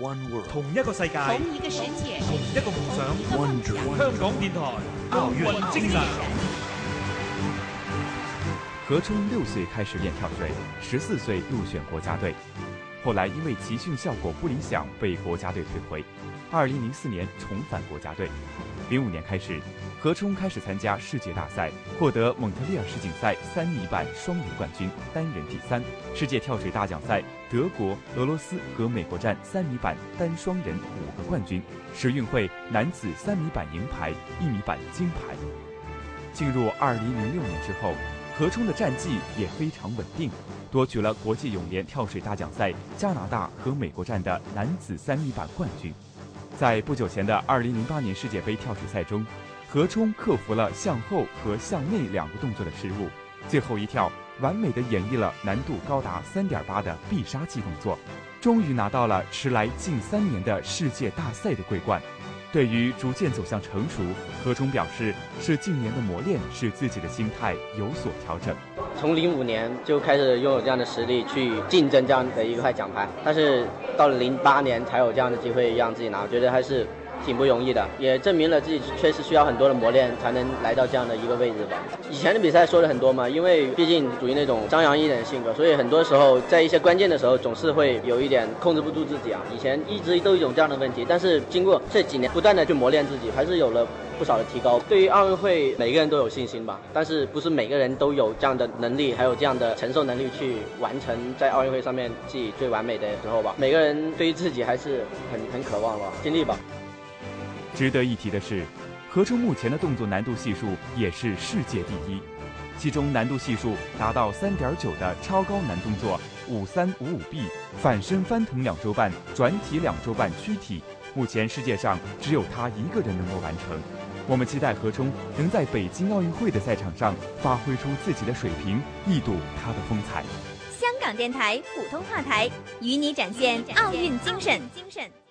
One world，同一个世界，同一个世界，同一个梦想。One 香港电台奥运精神。何冲六岁开始练跳水，十四岁入选国家队，后来因为集训效果不理想，被国家队退回。二零零四年重返国家队。零五年开始，何冲开始参加世界大赛，获得蒙特利尔世锦赛三米板双人冠军，单人第三；世界跳水大奖赛德国、俄罗斯和美国站三米板单双人五个冠军，时运会男子三米板银牌，一米板金牌。进入二零零六年之后，何冲的战绩也非常稳定，夺取了国际泳联跳水大奖赛加拿大和美国站的男子三米板冠军。在不久前的2008年世界杯跳水赛中，何冲克服了向后和向内两个动作的失误，最后一跳完美的演绎了难度高达3.8的必杀技动作，终于拿到了迟来近三年的世界大赛的桂冠。对于逐渐走向成熟，何冲表示是近年的磨练使自己的心态有所调整。从零五年就开始拥有这样的实力去竞争这样的一块奖牌，但是到了零八年才有这样的机会让自己拿，我觉得还是挺不容易的，也证明了自己确实需要很多的磨练才能来到这样的一个位置吧。以前的比赛说的很多嘛，因为毕竟属于那种张扬一点的性格，所以很多时候在一些关键的时候总是会有一点控制不住自己啊。以前一直都有一种这样的问题，但是经过这几年不断的去磨练自己，还是有了。不少的提高，对于奥运会每个人都有信心吧，但是不是每个人都有这样的能力，还有这样的承受能力去完成在奥运会上面自己最完美的时候吧。每个人对于自己还是很很渴望吧，尽力吧。值得一提的是，何冲目前的动作难度系数也是世界第一，其中难度系数达到三点九的超高难动作五三五五 B 反身翻腾两周半转体两周半躯体，目前世界上只有他一个人能够完成。我们期待何冲能在北京奥运会的赛场上发挥出自己的水平，一睹他的风采。香港电台普通话台与你展现奥运精神。精神。